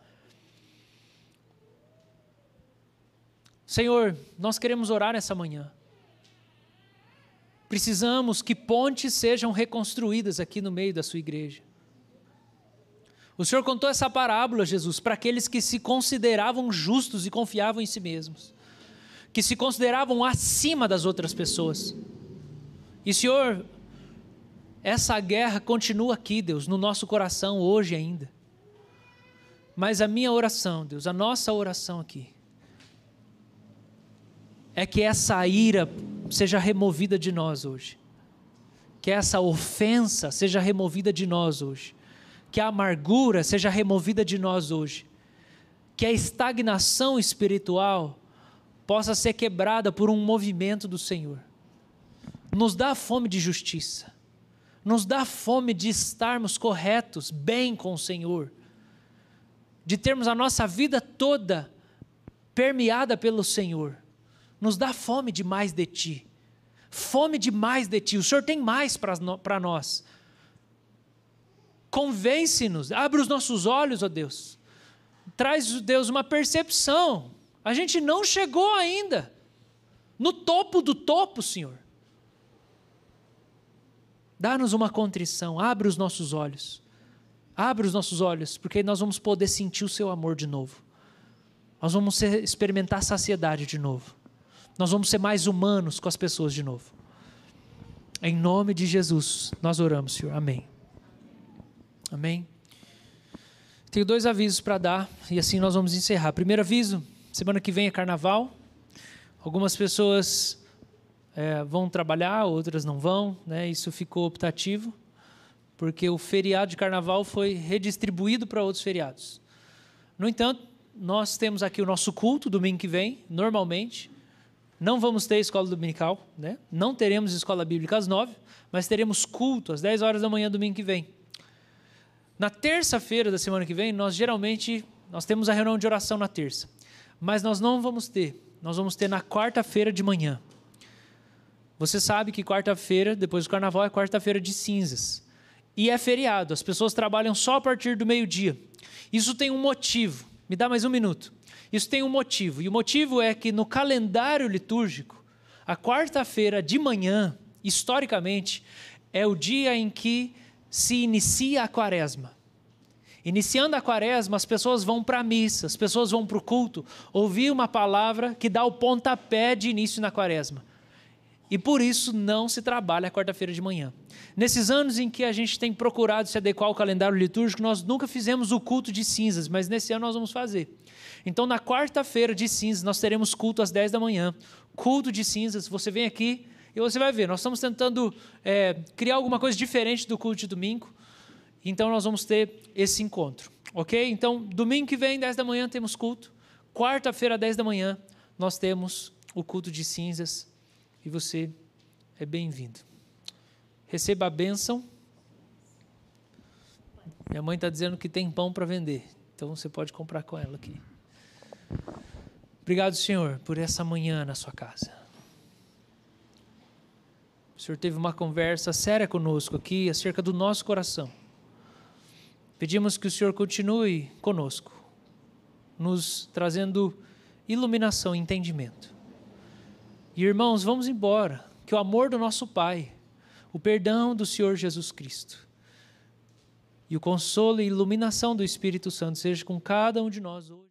Senhor, nós queremos orar nessa manhã. Precisamos que pontes sejam reconstruídas aqui no meio da sua igreja. O Senhor contou essa parábola, Jesus, para aqueles que se consideravam justos e confiavam em si mesmos, que se consideravam acima das outras pessoas. E, Senhor, essa guerra continua aqui, Deus, no nosso coração hoje ainda. Mas a minha oração, Deus, a nossa oração aqui, é que essa ira seja removida de nós hoje. Que essa ofensa seja removida de nós hoje. Que a amargura seja removida de nós hoje. Que a estagnação espiritual possa ser quebrada por um movimento do Senhor. Nos dá fome de justiça. Nos dá fome de estarmos corretos, bem com o Senhor. De termos a nossa vida toda permeada pelo Senhor nos dá fome de mais de Ti. Fome de mais de Ti. O Senhor tem mais para nós. Convence-nos, abre os nossos olhos, ó Deus. Traz, Deus, uma percepção. A gente não chegou ainda no topo do topo, Senhor. Dá-nos uma contrição, abre os nossos olhos. Abre os nossos olhos, porque nós vamos poder sentir o Seu amor de novo. Nós vamos experimentar saciedade de novo. Nós vamos ser mais humanos com as pessoas de novo. Em nome de Jesus, nós oramos, Senhor. Amém. Amém. Tenho dois avisos para dar e assim nós vamos encerrar. Primeiro aviso: semana que vem é carnaval. Algumas pessoas é, vão trabalhar, outras não vão. Né? Isso ficou optativo, porque o feriado de carnaval foi redistribuído para outros feriados. No entanto, nós temos aqui o nosso culto domingo que vem, normalmente. Não vamos ter escola dominical, né? não teremos escola bíblica às nove, mas teremos culto às dez horas da manhã domingo que vem. Na terça-feira da semana que vem, nós geralmente nós temos a reunião de oração na terça, mas nós não vamos ter. Nós vamos ter na quarta-feira de manhã. Você sabe que quarta-feira, depois do carnaval, é quarta-feira de cinzas. E é feriado, as pessoas trabalham só a partir do meio-dia. Isso tem um motivo. Me dá mais um minuto. Isso tem um motivo, e o motivo é que no calendário litúrgico, a quarta-feira de manhã, historicamente, é o dia em que se inicia a quaresma. Iniciando a quaresma, as pessoas vão para a missa, as pessoas vão para o culto, ouvir uma palavra que dá o pontapé de início na quaresma. E por isso não se trabalha quarta-feira de manhã. Nesses anos em que a gente tem procurado se adequar ao calendário litúrgico, nós nunca fizemos o culto de cinzas, mas nesse ano nós vamos fazer. Então, na quarta-feira de cinzas, nós teremos culto às 10 da manhã. Culto de cinzas, você vem aqui e você vai ver. Nós estamos tentando é, criar alguma coisa diferente do culto de domingo. Então, nós vamos ter esse encontro. Ok? Então, domingo que vem, 10 da manhã, temos culto. Quarta-feira, 10 da manhã, nós temos o culto de cinzas. E você é bem-vindo. Receba a bênção. Minha mãe está dizendo que tem pão para vender. Então você pode comprar com ela aqui. Obrigado, Senhor, por essa manhã na sua casa. O Senhor teve uma conversa séria conosco aqui acerca do nosso coração. Pedimos que o Senhor continue conosco, nos trazendo iluminação e entendimento. E irmãos, vamos embora. Que o amor do nosso Pai, o perdão do Senhor Jesus Cristo e o consolo e iluminação do Espírito Santo seja com cada um de nós hoje.